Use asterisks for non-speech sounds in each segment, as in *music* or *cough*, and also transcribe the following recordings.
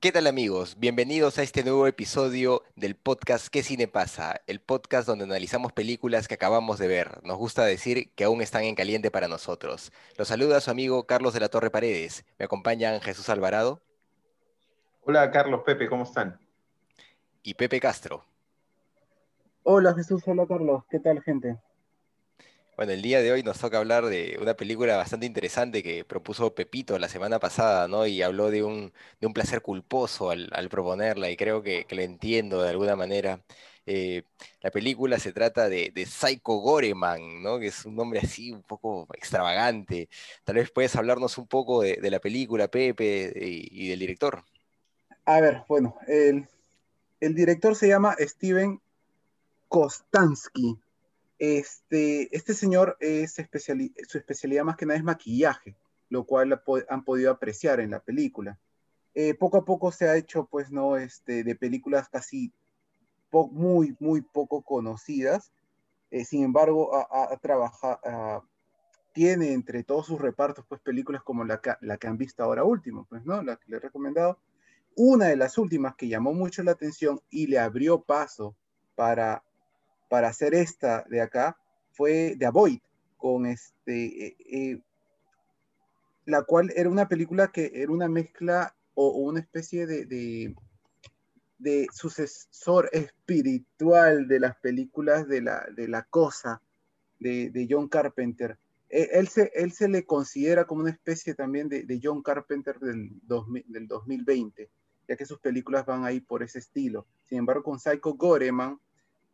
¿Qué tal amigos? Bienvenidos a este nuevo episodio del podcast ¿Qué cine pasa? El podcast donde analizamos películas que acabamos de ver. Nos gusta decir que aún están en caliente para nosotros. Los saluda su amigo Carlos de la Torre Paredes. Me acompañan Jesús Alvarado. Hola Carlos, Pepe, ¿cómo están? Y Pepe Castro. Hola Jesús, hola Carlos, ¿qué tal gente? Bueno, el día de hoy nos toca hablar de una película bastante interesante que propuso Pepito la semana pasada, ¿no? Y habló de un, de un placer culposo al, proponerla y creo que, que, entiendo de alguna manera. Eh, la película se trata de, Psycho Goreman, ¿no? Que es un nombre así un poco extravagante. Tal vez puedes hablarnos un poco de, la película, Pepe, y, y, del director. A ver, bueno, el, el director se llama Steven Kostansky este, este señor es especial, su especialidad más que nada es maquillaje, lo cual han podido apreciar en la película. Eh, poco a poco se ha hecho, pues, ¿no? Este, de películas casi muy, muy poco conocidas. Eh, sin embargo, ha trabajado, tiene entre todos sus repartos, pues, películas como la que, la que han visto ahora último, pues, ¿no? La que le he recomendado. Una de las últimas que llamó mucho la atención y le abrió paso para para hacer esta de acá fue The Avoid, con este, eh, eh, la cual era una película que era una mezcla o, una especie de, de, de, sucesor espiritual de las películas de la, de la cosa de, de John Carpenter. Él, él, se, él se le considera como una especie también de, de John Carpenter del, 2000, del 2020, ya que sus películas van ahí por ese estilo. Sin embargo, con Psycho Goreman,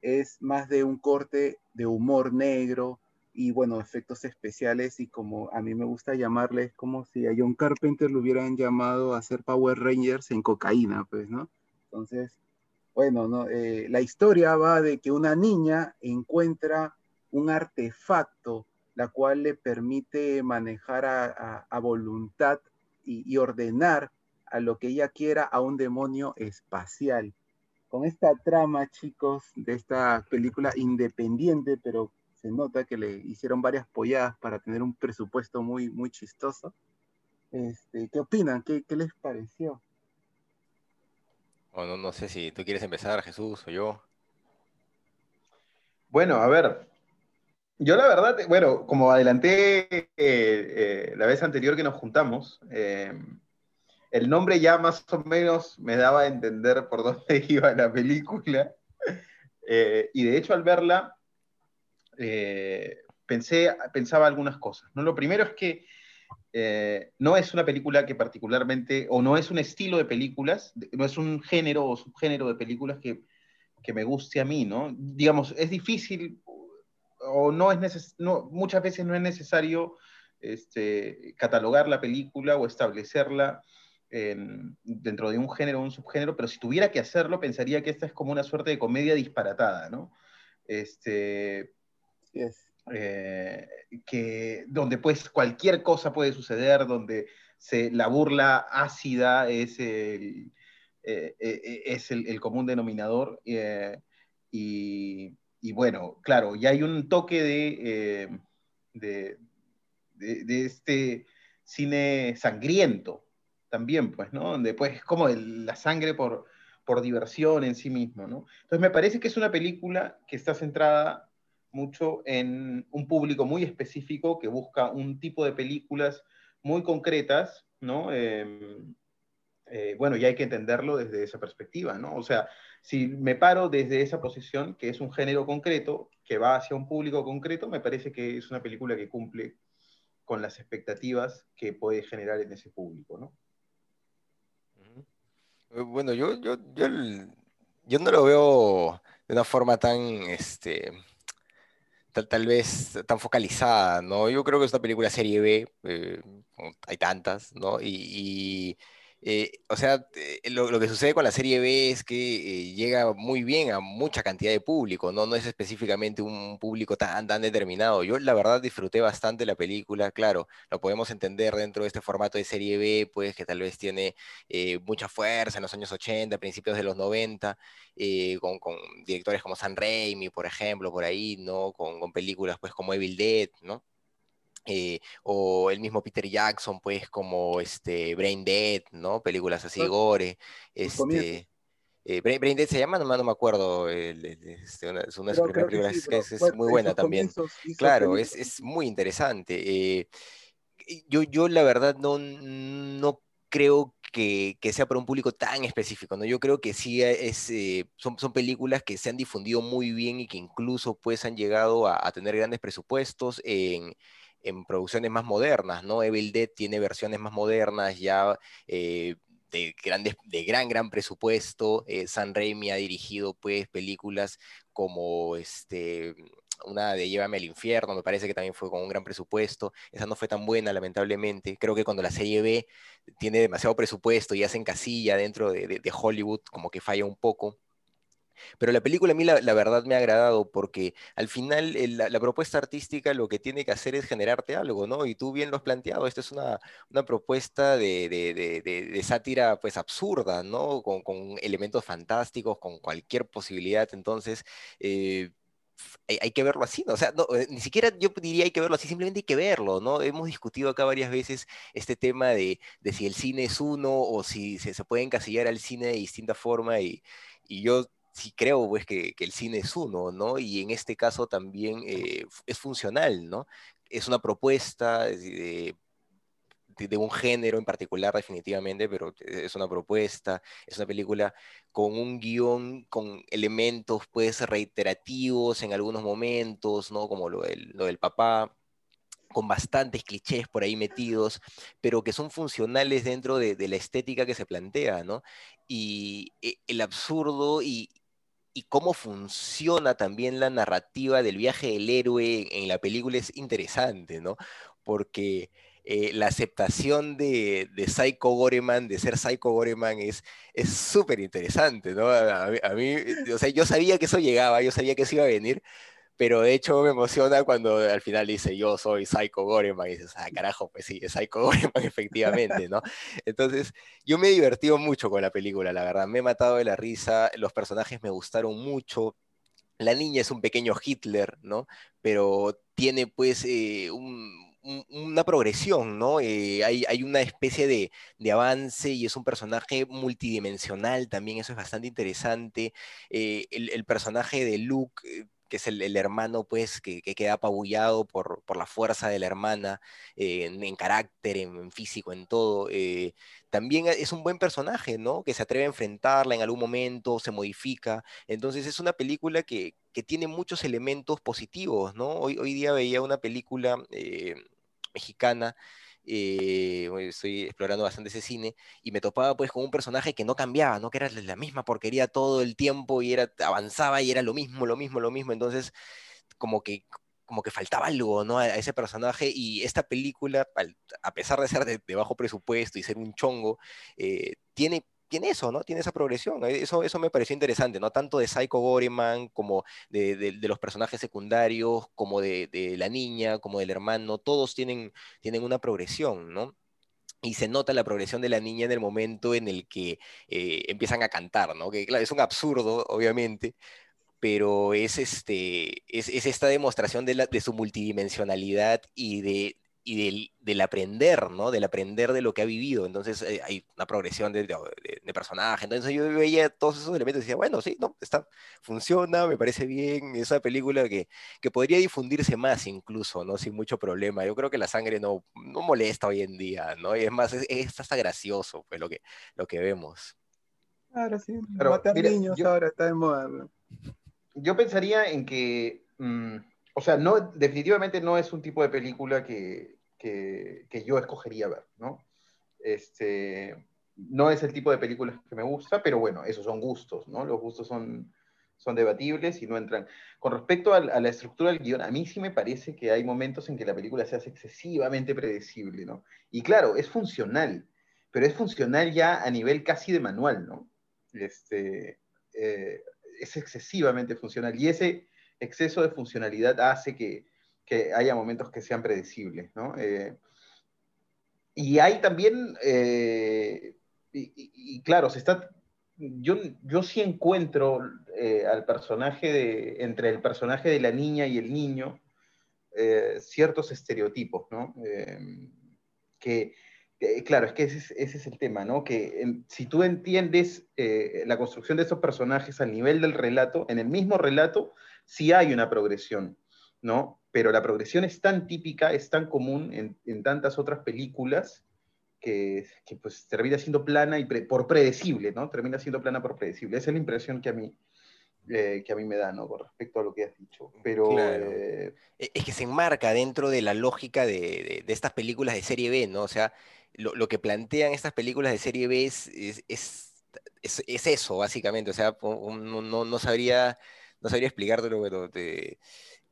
es más de un corte de humor negro y bueno, efectos especiales y como a mí me gusta llamarles como si a John Carpenter lo hubieran llamado a hacer Power Rangers en cocaína, pues, ¿no? Entonces, bueno, ¿no? Eh, la historia va de que una niña encuentra un artefacto la cual le permite manejar a, a, voluntad y ordenar a lo que ella quiera a un demonio espacial con esta trama, chicos, de esta película independiente, pero se nota que le hicieron varias polladas para tener un presupuesto muy, muy chistoso. Este, ¿Qué opinan? ¿Qué, qué les pareció? Bueno, no sé si tú quieres empezar, Jesús, o yo. Bueno, a ver, yo la verdad, bueno, como adelanté eh, eh, la vez anterior que nos juntamos, eh, el nombre ya más o menos me daba a entender por dónde *laughs* iba la película. Eh, y de hecho al verla, eh, pensé, pensaba algunas cosas. ¿no? Lo primero es que eh, no es una película que particularmente, o no es un estilo de películas, no es un género o subgénero de películas que, que me guste a mí, ¿no? Digamos, es difícil o no es neces no, muchas veces no es necesario este, catalogar la película o establecerla en, dentro de un género o un subgénero, pero si tuviera que hacerlo, pensaría que esta es como una suerte de comedia disparatada, ¿no? Este, yes. eh, que, donde pues cualquier cosa puede suceder, donde se, la burla ácida es el, eh, eh, es el, el común denominador. Y, y, bueno, claro, ya hay un toque de, de, de, de este cine sangriento, también, pues, ¿no? Donde pues es como la sangre por, por diversión en sí mismo, ¿no? Entonces me parece que es una película que está centrada mucho en un público muy específico que busca un tipo de películas muy concretas, ¿no? Eh, eh, bueno, y hay que entenderlo desde esa perspectiva, ¿no? O sea, si me paro desde esa posición, que es un género concreto, que va hacia un público concreto, me parece que es una película que cumple con las expectativas que puede generar en ese público, ¿no? Bueno, yo, yo, yo, yo, no lo veo de una forma tan, este, tal, vez tan focalizada, ¿no? Yo creo que es una película serie B, eh, hay tantas, ¿no? y eh, o sea, eh, lo, que sucede con la serie B es que eh, llega muy bien a mucha cantidad de público, ¿no? No es específicamente un público tan, tan determinado. Yo la verdad disfruté bastante la película, claro, lo podemos entender dentro de este formato de serie B, pues que tal vez tiene mucha fuerza en los años 80, principios de los 90, con, con, directores como San Raimi, por ejemplo, por ahí, ¿no? Con, con películas pues como Evil Dead, ¿no? Eh, o el mismo Peter Jackson, pues, como este, Brain Dead, ¿no? Películas así, gore. Este, eh, Brain, Dead se llama, no, me acuerdo. Este, una, es una de sus primeras películas, que, es, muy buena también. Claro, es, es, muy interesante. Eh, yo, yo, la verdad, no, no creo que, que, sea para un público tan específico, ¿no? Yo creo que sí es, son, son, películas que se han difundido muy bien y que incluso pues han llegado a, a tener grandes presupuestos en, en producciones más modernas, ¿no? Evil Dead tiene versiones más modernas ya eh, de, grandes, de gran, gran presupuesto. Eh, San Raimi ha dirigido pues películas como este, una de Llévame al infierno, me parece que también fue con un gran presupuesto. Esa no fue tan buena, lamentablemente. Creo que cuando la serie B tiene demasiado presupuesto y hacen casilla dentro de Hollywood, como que falla un poco. Pero la película a mí la, verdad me ha agradado porque al final la, propuesta artística lo que tiene que hacer es generarte algo, ¿no? Y tú bien lo has planteado, esta es una, propuesta de, sátira pues absurda, ¿no? Con, elementos fantásticos, con cualquier posibilidad. Entonces, eh, hay, que verlo así, ¿no? O sea, eh, ni siquiera yo diría hay que verlo así, simplemente hay que verlo, ¿no? Hemos discutido acá varias veces este tema de, si el cine es uno o si se, se puede encasillar al cine de distinta forma y, y yo sí creo pues que, el cine es uno, ¿no? Y en este caso también eh, es funcional, ¿no? Es una propuesta de, un género en particular definitivamente, pero es una propuesta, es una película con un guion, con elementos pues reiterativos en algunos momentos, ¿no? Como lo del, lo del papá, con bastantes clichés por ahí metidos, pero que son funcionales dentro de, de la estética que se plantea, ¿no? Y eh, el absurdo y, y cómo funciona también la narrativa del viaje del héroe en la película es interesante, ¿no? Porque eh, la aceptación de, de, Psycho Goreman, de ser Psycho Goreman, es súper interesante, ¿no? A, a, mí, o sea, yo sabía que eso llegaba, yo sabía que eso iba a venir, pero de hecho me emociona cuando al final dice yo soy Psycho Goreman y dices, ah, carajo, pues sí, Psycho *laughs* Goreman efectivamente, ¿no? Entonces, yo me he divertido mucho con la película, la verdad, me he matado de la risa, los personajes me gustaron mucho, la niña es un pequeño Hitler, ¿no? Pero tiene pues eh, una progresión, ¿no? Eh, hay, hay, una especie de, de, avance y es un personaje multidimensional también, eso es bastante interesante. Eh, el, personaje de Luke que es el, hermano, pues, que, queda apabullado por, por, la fuerza de la hermana, eh, en, carácter, en, físico, en todo. Eh, también es un buen personaje, ¿no? Que se atreve a enfrentarla en algún momento, se modifica. Entonces es una película que, que tiene muchos elementos positivos, ¿no? Hoy, hoy día veía una película eh, mexicana eh, estoy explorando bastante ese cine, y me topaba pues con un personaje que no cambiaba, ¿no? Que era la misma porquería todo el tiempo y era, avanzaba y era lo mismo, lo mismo, lo mismo, entonces como que como que faltaba algo, ¿no? A, ese personaje y esta película, a pesar de ser de, bajo presupuesto y ser un chongo, eh, tiene tiene eso, ¿no? Tiene esa progresión. Eso, eso me pareció interesante, ¿no? Tanto de Psycho Goreman, como de, los personajes secundarios, como de, la niña, como del hermano, todos tienen, tienen una progresión, ¿no? Y se nota la progresión de la niña en el momento en el que eh, empiezan a cantar, ¿no? Que claro, es un absurdo, obviamente, pero es, este, es, esta demostración de, de su multidimensionalidad y de, y del, aprender, ¿no? Del aprender de lo que ha vivido. Entonces eh, hay una progresión de, personaje. Entonces yo veía todos esos elementos y decía, bueno, sí, no, está, funciona, me parece bien. Es una película que, que podría difundirse más incluso, ¿no? Sin mucho problema. Yo creo que la sangre no, no molesta hoy en día, ¿no? Y es más, es, hasta gracioso, pues, lo que, lo que vemos. Claro, sí. Pero, matar niños ahora está de moda. Yo pensaría en que... Mm, o sea, no, definitivamente no es un tipo de película que, que, yo escogería ver, ¿no? Este, no es el tipo de películas que me gusta, pero bueno, esos son gustos, ¿no? Los gustos son, son debatibles y no entran. Con respecto a, la estructura del guion, a mí sí me parece que hay momentos en que la película se hace excesivamente predecible, ¿no? Y claro, es funcional, pero es funcional ya a nivel casi de manual, ¿no? Este, eh, es excesivamente funcional y ese exceso de funcionalidad hace que, haya momentos que sean predecibles, ¿no? Eh, y hay también, eh, y, claro, se está, yo, yo sí encuentro eh, al personaje de, entre el personaje de la niña y el niño ciertos estereotipos, ¿no? que, claro, es que ese, es el tema, ¿no? Que si tú entiendes la construcción de esos personajes al nivel del relato, en el mismo relato, sí hay una progresión, ¿no? Pero la progresión es tan típica, es tan común en, tantas otras películas que, pues termina siendo plana y por predecible, ¿no? Termina siendo plana por predecible. Esa es la impresión que a mí, eh, que a mí me da, ¿no? Con respecto a lo que has dicho. Pero, eh, e, Es que se enmarca dentro de la lógica de, estas películas de serie B, ¿no? O sea, lo, que plantean estas películas de serie B es, es, eso, básicamente. O sea, no, no sabría no sabría explicártelo, pero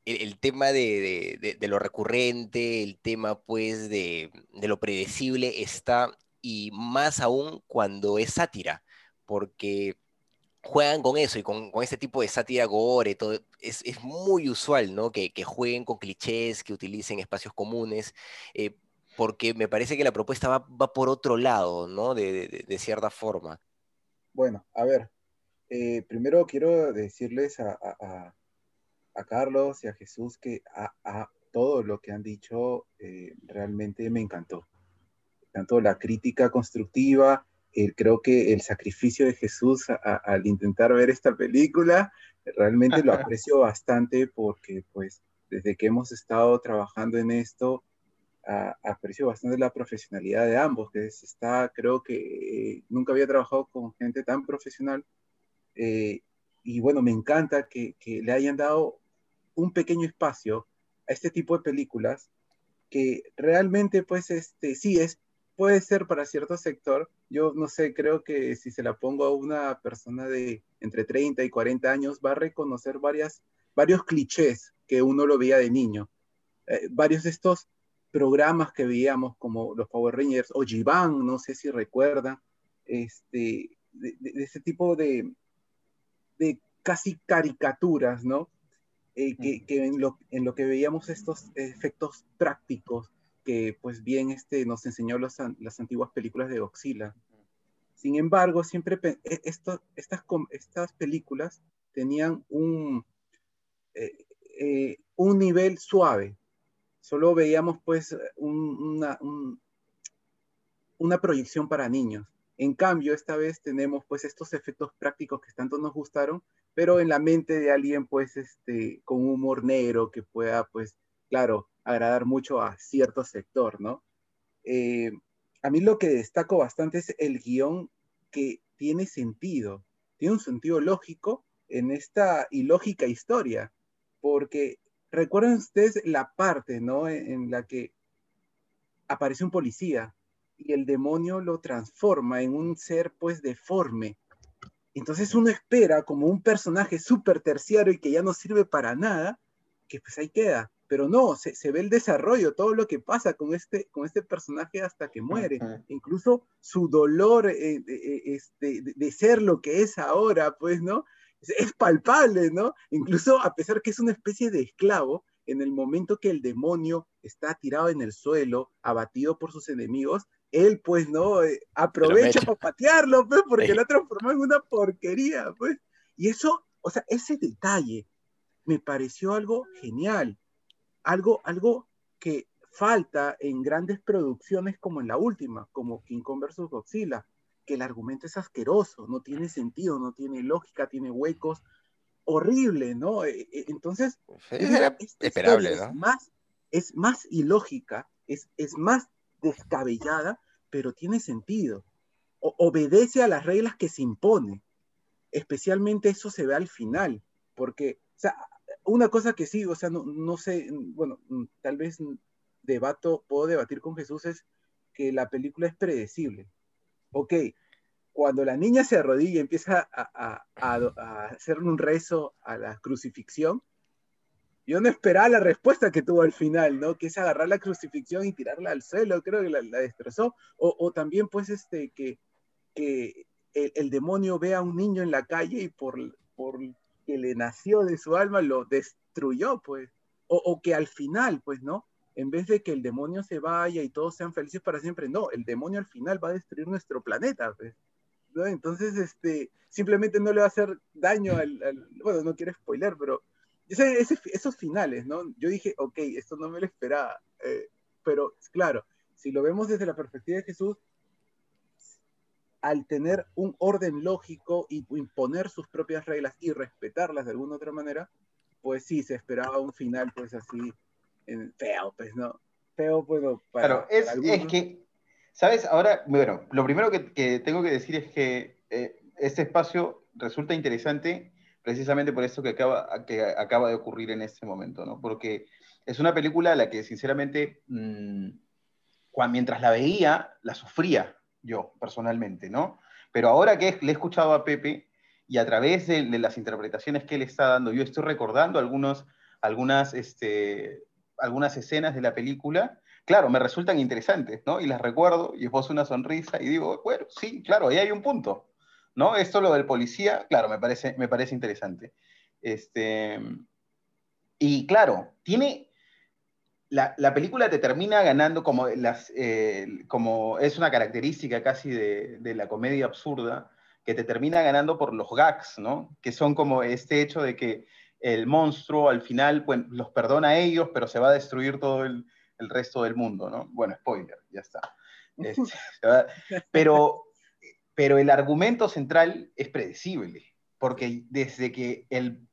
el, tema de, lo recurrente, el tema pues de, lo predecible está, y más aún cuando es sátira, porque juegan con eso y con, este tipo de sátira gore, todo, es, muy usual, ¿no? Que, jueguen con clichés, que utilicen espacios comunes, eh, porque me parece que la propuesta va, por otro lado, ¿no? de cierta forma. Bueno, a ver, eh, primero quiero decirles a, Carlos y a Jesús que a, todo lo que han dicho eh, realmente me encantó. Tanto la crítica constructiva, creo que el sacrificio de Jesús al intentar ver esta película, realmente lo aprecio bastante porque pues desde que hemos estado trabajando en esto, aprecio bastante la profesionalidad de ambos, que está, creo que eh, nunca había trabajado con gente tan profesional eh, y bueno, me encanta que, le hayan dado un pequeño espacio a este tipo de películas que realmente, pues, este, sí, es, puede ser para cierto sector. Yo no sé, creo que si se la pongo a una persona de entre 30 y 40 años, va a reconocer varias, varios clichés que uno lo veía de niño. Eh, varios de estos programas que veíamos como los Power Rangers o Jivan, no sé si recuerdan, este, de, de ese tipo de, de casi caricaturas, ¿no? Eh, que, en, lo, en, lo, que veíamos estos efectos prácticos que pues bien este, nos enseñó las antiguas películas de Godzilla. Sin embargo, siempre e, esto, estas, estas películas tenían un, eh, eh, un nivel suave. Solo veíamos pues una, una proyección para niños. En cambio, esta vez tenemos pues estos efectos prácticos que tanto nos gustaron, pero en la mente de alguien pues este, con humor negro que pueda pues, claro, agradar mucho a cierto sector, ¿no? Eh, a mí lo que destaco bastante es el guion que tiene sentido, tiene un sentido lógico en esta ilógica historia, porque recuerden ustedes la parte, ¿no? en la que aparece un policía y el demonio lo transforma en un ser pues deforme. Entonces uno espera como un personaje súper terciario y que ya no sirve para nada, que pues ahí queda. Pero no, se, ve el desarrollo, todo lo que pasa con este, con este personaje hasta que muere. Incluso su dolor eh, este, de, ser lo que es ahora, pues, ¿no? Es, es palpable, ¿no? Incluso a pesar que es una especie de esclavo, en el momento que el demonio está tirado en el suelo, abatido por sus enemigos, él pues no eh, aprovecha para patearlo, pues, porque lo transformó en una porquería, pues. Y eso, o sea, ese detalle me pareció algo genial, algo, algo que falta en grandes producciones como en la última, como King Kong vs. Godzilla, que el argumento es asqueroso, no tiene sentido, no tiene lógica, tiene huecos, horrible, ¿no? E, e, entonces, era esperable, ¿no? Es más, es más ilógica, es, es más descabellada, pero tiene sentido. obedece a las reglas que se impone. Especialmente eso se ve al final, porque, o sea, una cosa que sí, o sea, no, no sé, bueno, tal vez debato, puedo debatir con Jesús es que la película es predecible. Ok, cuando la niña se arrodilla y empieza a, a, hacer un rezo a la crucifixión, yo no esperaba la respuesta que tuvo al final, ¿no? Que es agarrar la crucifixión y tirarla al suelo, creo que la, destrozó. O, también, pues, este, que, que el, demonio ve a un niño en la calle y por, por que le nació de su alma lo destruyó, pues. O, o que al final, pues, ¿no? En vez de que el demonio se vaya y todos sean felices para siempre, no, el demonio al final va a destruir nuestro planeta, pues. ¿no? Entonces, este, simplemente no le va a hacer daño al, bueno, no quiero spoiler, pero esos finales, ¿no? Yo dije, ok, esto no me lo esperaba, eh, pero claro, si lo vemos desde la perspectiva de Jesús, al tener un orden lógico y imponer sus propias reglas y respetarlas de alguna otra manera, pues sí, se esperaba un final pues así feo, pues, ¿no? Feo, bueno, para, claro, es, es que, ¿sabes? Ahora, bueno, lo primero que, tengo que decir es que eh, este espacio resulta interesante precisamente por esto que acaba, que acaba de ocurrir en este momento, ¿no? Porque es una película a la que sinceramente, mm, cuando, mientras la veía, la sufría yo personalmente, ¿no? Pero ahora que le he escuchado a Pepe y a través de, las interpretaciones que él está dando, yo estoy recordando algunos, algunas, este, algunas escenas de la película, claro, me resultan interesantes, ¿no? Y las recuerdo y esbozo una sonrisa y digo, bueno, sí, claro, ahí hay un punto, ¿no? Esto lo del policía, claro, me parece, me parece interesante. Este, y claro, tiene, la, película te termina ganando como, las, eh, como es una característica casi de, la comedia absurda, que te termina ganando por los gags, ¿no? Que son como este hecho de que el monstruo al final pues, los perdona a ellos, pero se va a destruir todo el, resto del mundo, ¿no? Bueno, spoiler, ya está. *laughs* Este, pero, pero el argumento central es predecible, porque desde que el,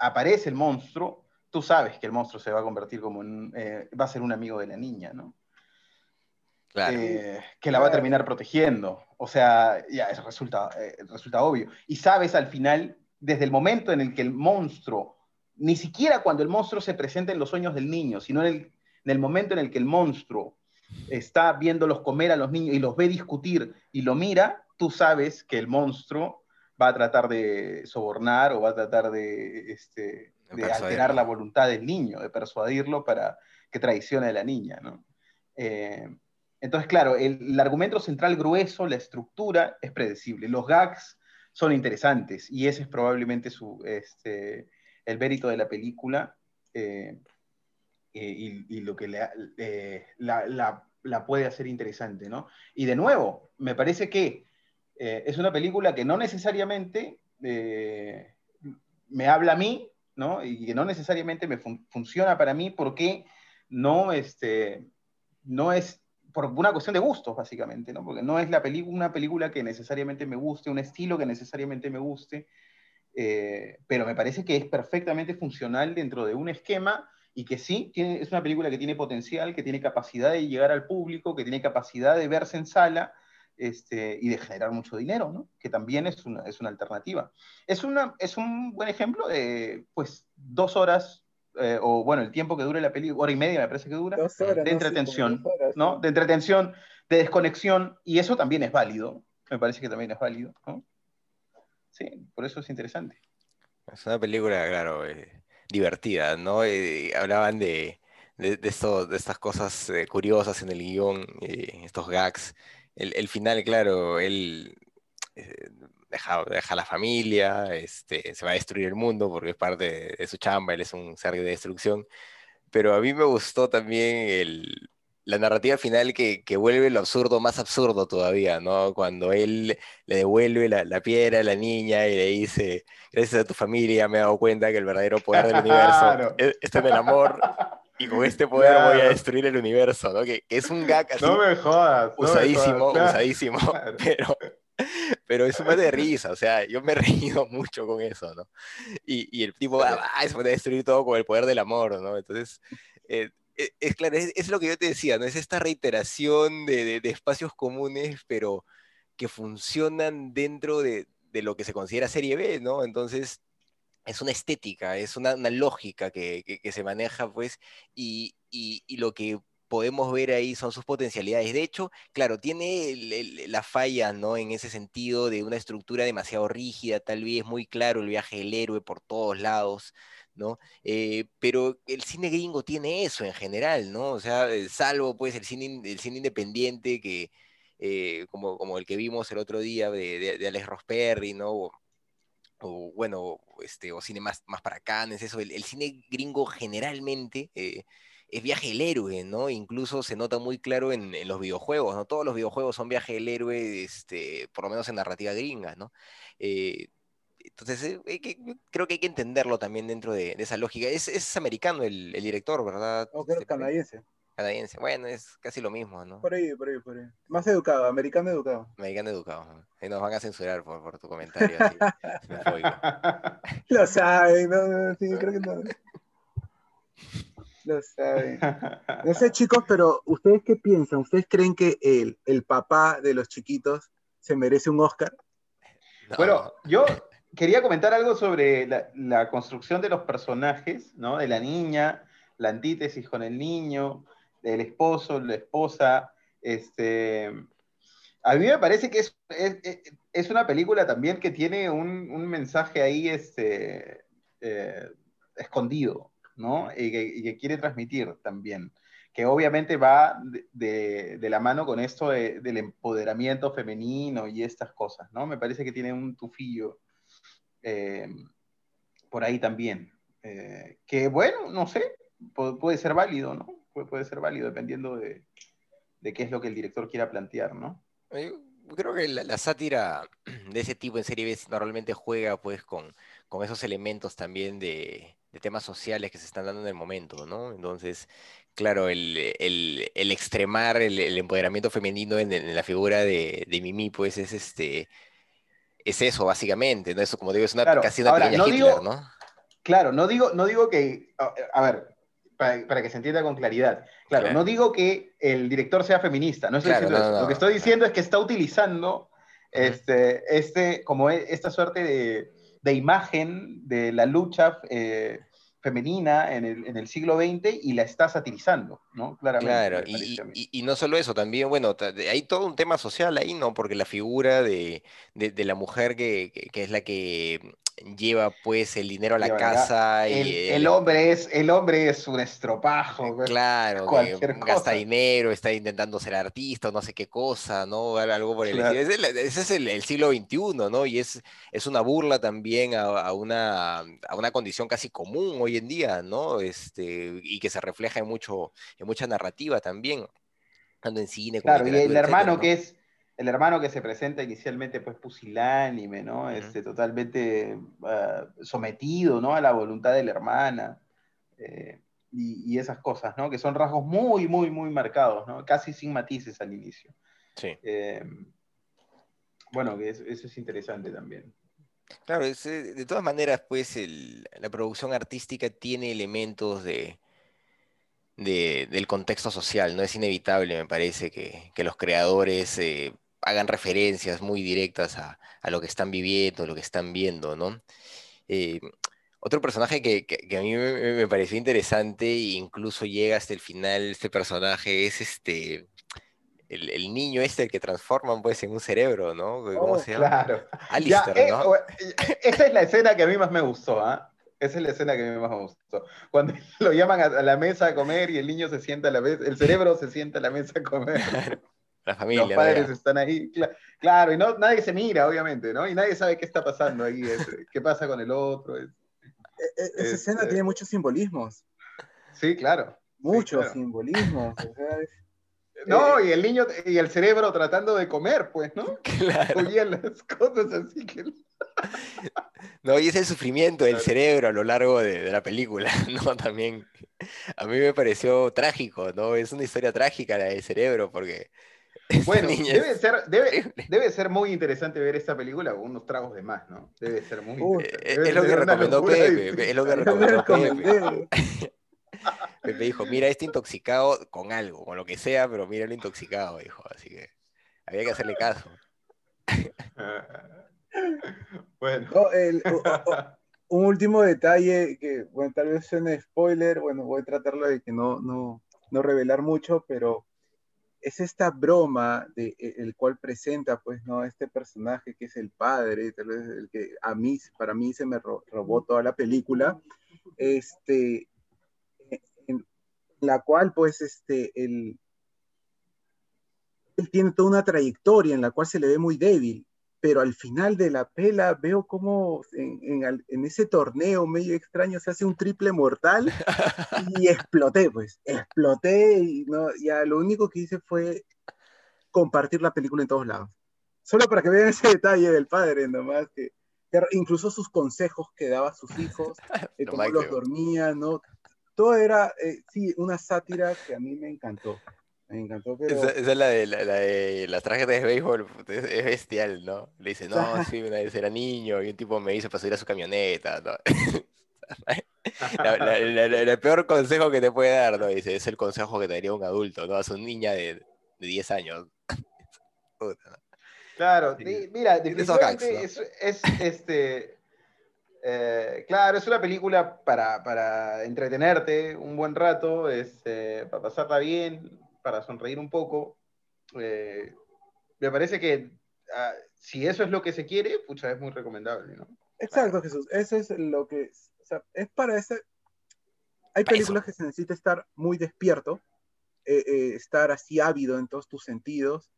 aparece el monstruo, tú sabes que el monstruo se va a convertir como en, eh, va a ser un amigo de la niña, ¿no? Claro. Eh, que la va a terminar protegiendo. O sea, ya eso resulta, eh, resulta obvio. Y sabes al final, desde el momento en el que el monstruo, ni siquiera cuando el monstruo se presenta en los sueños del niño, sino en el, en el momento en el que el monstruo está viéndolos comer a los niños y los ve discutir y lo mira, tú sabes que el monstruo va a tratar de sobornar o va a tratar de, este, de alterar la voluntad del niño, de persuadirlo para que traicione a la niña. ¿no? Eh, entonces, claro, el, argumento central grueso, la estructura es predecible. Los gags son interesantes y ese es probablemente su, este, el mérito de la película eh, eh, y, lo que la, la, puede hacer interesante. ¿no? Y de nuevo, me parece que es una película que no necesariamente me habla a mí, ¿no? Y que no necesariamente me funciona para mí porque no, este, no es por una cuestión de gustos, básicamente, ¿no? Porque no es la una película que necesariamente me guste, un estilo que necesariamente me guste, eh, pero me parece que es perfectamente funcional dentro de un esquema y que sí, tiene, es una película que tiene potencial, que tiene capacidad de llegar al público, que tiene capacidad de verse en sala, este, y de generar mucho dinero, ¿no? que también es una, es una alternativa. Es, una, es un buen ejemplo de pues, dos horas, eh, o bueno, el tiempo que dure la película, hora y media me parece que dura, de entretención, ¿no? De entretención, de desconexión, y eso también es válido, me parece que también es válido. ¿no? Sí, por eso es interesante. Es una película, claro, eh, divertida, ¿no? Eh, hablaban de, de, de, esto, de estas cosas curiosas en el guion, estos gags el, final, claro, él eh, deja, deja, la familia, este, se va a destruir el mundo porque es parte de, su chamba, él es un ser de destrucción. Pero a mí me gustó también el, la narrativa final que, que, vuelve lo absurdo más absurdo todavía, ¿no? Cuando él le devuelve la, la, piedra a la niña y le dice, gracias a tu familia me he dado cuenta que el verdadero poder del *laughs* universo está en el amor *laughs* y con este poder voy a destruir el universo, ¿no? Que, es un gag así. No me jodas. usadísimo, usadísimo, *laughs* *laughs* pero, pero es más de risa, o sea, yo me he reído *laughs* mucho con eso, ¿no? Y, y el tipo, ah, se puede destruir todo con el poder del amor, ¿no? Entonces, eh, eh, es claro, es, lo que yo te decía, ¿no? Es esta reiteración de, de, espacios comunes, pero que funcionan dentro de, de, lo que se considera serie B, ¿no? Entonces, es una estética, es una, lógica que, se maneja, pues, y, lo que podemos ver ahí son sus potencialidades. De hecho, claro, tiene la falla, ¿no? En ese sentido de una estructura demasiado rígida, tal vez muy claro el viaje del héroe por todos lados, ¿no? Eh, pero el cine gringo tiene eso en general, ¿no? O sea, eh, salvo pues el cine, el cine independiente que, eh, como, como el que vimos el otro día de, de, Alex Rosperry, ¿no? O, bueno, este, o cine más, más para canes, eso, el, cine gringo generalmente es viaje del héroe, ¿no? Incluso se nota muy claro en, los videojuegos, ¿no? Todos los videojuegos son viaje del héroe, este, por lo menos en narrativa gringa, ¿no? Eh, entonces, eh, creo que hay que entenderlo también dentro de, esa lógica. Es, americano el, director, ¿verdad? No, creo canadiense. Canadiense, bueno, es casi lo mismo, ¿no? Por ahí, por ahí, por ahí. Más educado, americano educado. Americano educado. Ahí nos van a censurar por, tu comentario. *laughs* *laughs* lo saben, no, sí, creo que no. Lo saben. No sé, chicos, pero ¿ustedes qué piensan? ¿Ustedes creen que el, el papá de los chiquitos se merece un Oscar? Bueno, yo quería comentar algo sobre la, construcción de los personajes, ¿no? De la niña, la antítesis con el niño, del esposo, la esposa. Este, a mí me parece que es, es, una película también que tiene un, mensaje ahí este, eh, escondido, ¿no? Y que, quiere transmitir también, que obviamente va de, la mano con esto del empoderamiento femenino y estas cosas, ¿no? Me parece que tiene un tufillo eh, por ahí también. Eh, que bueno, no sé, puede, ser válido, ¿no? Puede, ser válido dependiendo de, qué es lo que el director quiera plantear, ¿no? creo que la, sátira *clears throat* de ese tipo en serie B normalmente juega pues con, con esos elementos también de, temas sociales que se están dando en el momento, ¿no? Entonces, claro, el, extremar el, empoderamiento femenino en, la figura de, Mimi, pues es este es eso, básicamente, ¿no? Eso, como digo, es una, casi una pequeña Hitler, ¿no? Claro, no digo, no digo que, a, ver, para, que se entienda con claridad, claro, no digo que el director sea feminista, no estoy diciendo eso. Lo que estoy diciendo es que está utilizando este, este, como e, esta suerte de, de imagen de la lucha eh, femenina en el, en el, siglo XX y la está satirizando, ¿no? Claramente. Claro, y, y, no solo eso, también, bueno, hay todo un tema social ahí, ¿no? Porque la figura de, de, la mujer que, que, es la que lleva pues el dinero a la casa. El, y el, hombre es, el hombre es un estropajo. Claro, gasta dinero, está intentando ser artista o no sé qué cosa, ¿no? Algo por el estilo. Ese, es el, siglo XXI, ¿no? Y es, es una burla también a, una, a una condición casi común hoy en día, ¿no? Este, y que se refleja en, mucho, en mucha narrativa también. Tanto en cine como Claro, y el hermano que es el hermano que se presenta inicialmente pues pusilánime, ¿no? Este, totalmente ah, sometido, ¿no? A la voluntad de la hermana. Eh, y, esas cosas, ¿no? Que son rasgos muy, muy, muy marcados, ¿no? Casi sin matices al inicio. Sí. Eh, bueno, que eso, es interesante también. Claro, eh, de todas maneras, pues la producción artística tiene elementos de, del contexto social, ¿no? Es inevitable, me parece, que, los creadores hagan referencias muy directas a, lo que están viviendo, lo que están viendo, ¿no? Eh, otro personaje que, a mí me, pareció interesante e incluso llega hasta el final este personaje es este el, niño este el que transforman pues en un cerebro, ¿no? ¿Cómo oh, se llama? Claro. Alistair, eh, ¿no? Eh, esa es la escena que a mí más me gustó, ¿ah? Esa es la escena que a mí más me gustó. Cuando *laughs* lo llaman a, la mesa a comer y el niño se sienta a la mesa, el cerebro se sienta a la mesa a comer. *laughs* La familia. Los padres están ahí, claro, y no, nadie se mira, obviamente, ¿no? Y nadie sabe qué está pasando ahí, qué pasa con el otro. E, e, esa escena este tiene muchos simbolismos. Sí, claro. Muchos simbolismos. *laughs* no, y el niño y el cerebro tratando de comer, pues, ¿no? *laughs* Claro. Oían las cosas así que. No, y es el sufrimiento del cerebro a lo largo de, de, la película, *laughs* ¿no? También a mí me pareció trágico, ¿no? Es una historia trágica la del cerebro, porque Bueno, debe ser, debe, debe ser muy interesante ver esta película con unos tragos de más, ¿no? Debe ser muy interesante. Es, lo que recomendó Pepe, es lo que *laughs* recomendó Pepe. *laughs* Pepe dijo, mira este intoxicado con algo, con lo que sea, pero mira el intoxicado, dijo. Así que había que hacerle caso. *laughs* bueno. un último detalle que, bueno, tal vez suene spoiler, bueno, voy a tratarlo de que no, no, no revelar mucho, pero es esta broma de e, el cual presenta, pues, ¿no? Este personaje que es el padre, tal vez el que a mí, para mí se me robó toda la película, este, en la cual, pues, este, él tiene toda una trayectoria en la cual se le ve muy débil, pero al final de la pela veo como en, ese torneo medio extraño se hace un triple mortal y *laughs* exploté, pues, exploté y no, ya lo único que hice fue compartir la película en todos lados. Solo para que vean ese detalle del padre, nomás, que, incluso sus consejos que daba a sus hijos, *laughs* eh, cómo los dormía, ¿no? Todo era, eh, sí, una sátira que a mí me encantó. Me encantó, pero... Esa, es la de, la, de las tarjetas de béisbol, es, bestial, ¿no? Le dice, no, sí, una vez era niño y un tipo me hizo para subir a su camioneta, ¿no? *laughs* el *laughs* peor consejo que te puede dar, ¿no? Dice, es el consejo que te daría un adulto, ¿no? A su niña de, de 10 años. *laughs* Claro, mira, definitivamente es, es, este... Eh, claro, es una película para, para, entretenerte un buen rato, es, eh, para pasarla bien, para sonreír un poco. Eh, me parece que ah, si eso es lo que se quiere, pucha, es muy recomendable, ¿no? Exacto, Jesús. Eso es lo que. O sea, es para ese. Hay películas que se necesita estar muy despierto, eh, eh, estar así ávido en todos tus sentidos.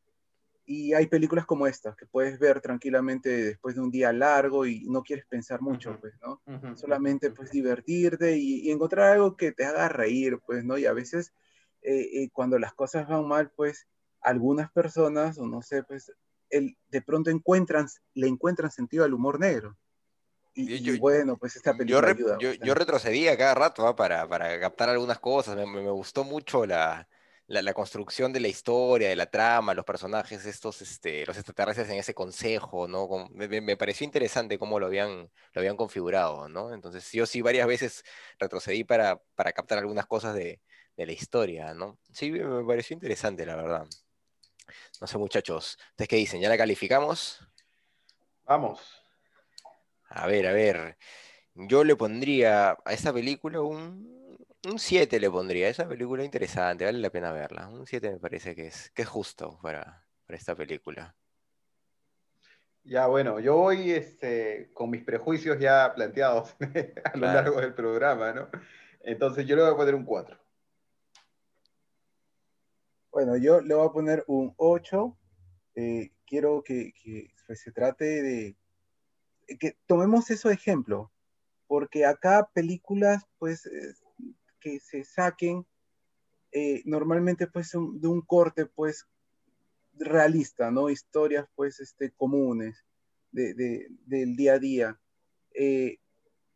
Y hay películas como esta, que puedes ver tranquilamente después de un día largo y no quieres pensar mucho, pues, ¿no? Solamente, pues, divertirte y, y, encontrar algo que te haga reír, pues, ¿no? Y a veces eh, eh, cuando las cosas van mal, pues algunas personas, o no sé, pues el, de pronto encuentran, le encuentran sentido al humor negro. Y, bueno, pues esta película yo, ayuda. Yo, retrocedía cada rato para, para, captar algunas cosas. Me, me gustó mucho la, la, la, construcción de la historia, de la trama, los personajes, estos, este, los extraterrestres en ese consejo, ¿no? Me, me, pareció interesante cómo lo habían, lo habían configurado, ¿no? Entonces yo sí varias veces retrocedí para, para captar algunas cosas de, de la historia, ¿no? Sí, me pareció interesante, la verdad. No sé, muchachos, ¿ustedes qué dicen? ¿Ya la calificamos? Vamos. A ver, a ver. Yo le pondría a esta película un, 7 le pondría. Esa película interesante, vale la pena verla. Un 7 me parece que es, que es justo para, para esta película. Ya, bueno, yo voy este, con mis prejuicios ya planteados *laughs* a lo largo del programa, ¿no? Entonces yo le voy a poner un 4. Bueno, yo le voy a poner un 8. Eh, quiero que, pues, se trate de que tomemos eso de ejemplo, porque acá películas pues eh, que se saquen eh, normalmente pues de un corte pues realista, ¿no? Historias pues este, comunes de, del día a día.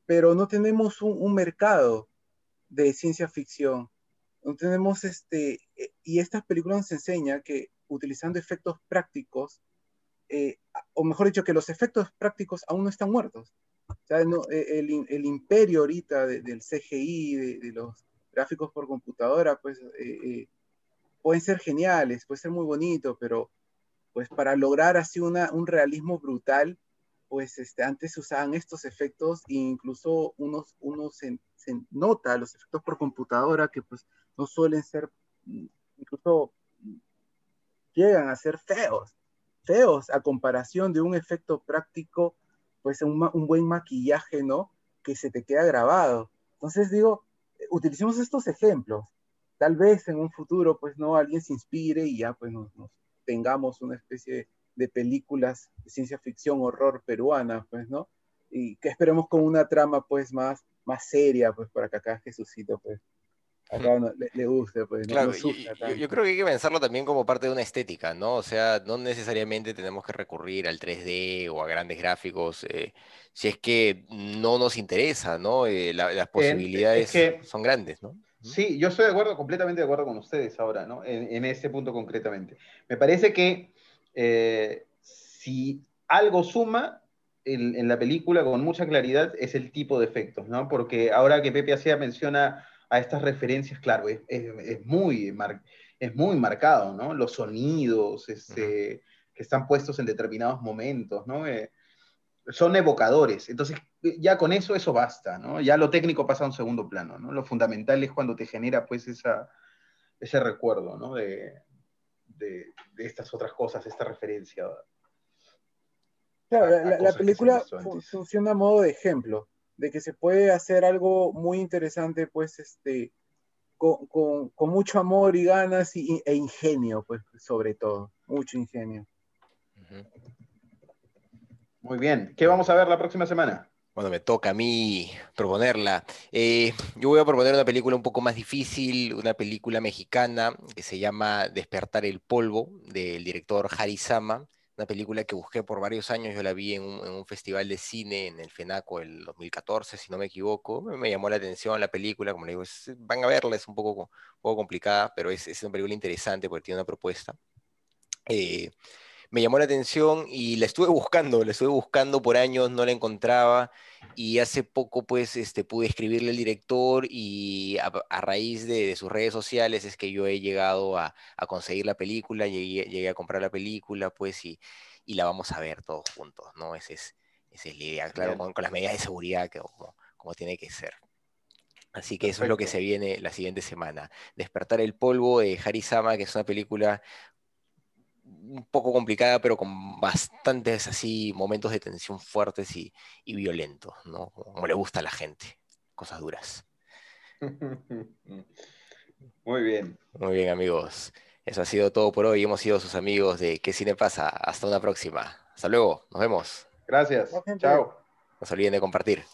pero no tenemos un mercado de ciencia ficción no tenemos este, eh, y estas películas nos enseñan que utilizando efectos prácticos, eh, o mejor dicho, que los efectos prácticos aún no están muertos. O sea, eh, el, imperio ahorita del CGI, de, los gráficos por computadora, pues pueden ser geniales, puede ser muy bonito, pero pues para lograr así una, un realismo brutal, pues este, antes se usaban estos efectos e incluso unos, unos se, se, nota los efectos por computadora que pues no suelen ser, incluso llegan a ser feos, feos a comparación de un efecto práctico, pues un, buen maquillaje, ¿no? Que se te queda grabado. Entonces digo, utilicemos estos ejemplos. Tal vez en un futuro, pues, ¿no? Alguien se inspire y ya, pues, tengamos una especie de películas de ciencia ficción, horror peruana, pues, ¿no? Y que esperemos con una trama, pues, más, más seria, pues, para que acá Jesucito, pues, acá le, guste, pues. Claro, yo, creo que hay que pensarlo también como parte de una estética, ¿no? O sea, no necesariamente tenemos que recurrir al 3D o a grandes gráficos, eh, si es que no nos interesa, ¿no? Eh, las posibilidades son grandes, ¿no? Sí, yo estoy de acuerdo, completamente de acuerdo con ustedes ahora, ¿no? En, ese punto concretamente. Me parece que eh, si algo suma, en, en, la película con mucha claridad es el tipo de efectos, ¿no? Porque ahora que Pepe hacía menciona a estas referencias, claro, es, es, muy, es muy marcado, ¿no? Los sonidos este, que están puestos en determinados momentos, ¿no? Eh, son evocadores. Entonces, ya con eso, eso basta, ¿no? Ya lo técnico pasa a un segundo plano, ¿no? Lo fundamental es cuando te genera, pues, esa, ese recuerdo, ¿no? De, de, de estas otras cosas, esta referencia. Claro, a- la, a película funciona a modo de ejemplo, de que se puede hacer algo muy interesante, pues, este, con, con- con mucho amor y ganas y- e ingenio, pues, sobre todo, mucho ingenio. Muy bien. ¿Qué vamos a ver la próxima semana? Bueno, me toca a mí proponerla. Eh, yo voy a proponer una película un poco más difícil, una película mexicana que se llama Despertar el Polvo, del director Harry Sama. Una película que busqué por varios años, yo la vi en un, festival de cine en el FENACO el 2014, si no me equivoco. Me, llamó la atención la película, como le digo, van a verla, es un poco, un poco complicada, pero es, es una película interesante porque tiene una propuesta. Eh, me llamó la atención y la estuve buscando, la estuve buscando por años, no la encontraba y hace poco pues este, pude escribirle al director y a, a raíz de, de sus redes sociales es que yo he llegado a, a conseguir la película, llegué, llegué a comprar la película pues y, y la vamos a ver todos juntos, ¿no? Esa es, esa es la idea, claro, con, con las medidas de seguridad que, como, como tiene que ser. Así que eso es lo que se viene la siguiente semana. Despertar el polvo de Harry Sama, que es una película un poco complicada, pero con bastantes así momentos de tensión fuertes y, y violentos, ¿no? Como le gusta a la gente, cosas duras. *laughs* Muy bien. Muy bien, amigos. Eso ha sido todo por hoy. Hemos sido sus amigos de ¿Qué cine pasa? Hasta una próxima. Hasta luego. Nos vemos. Gracias. Chao. No se olviden de compartir.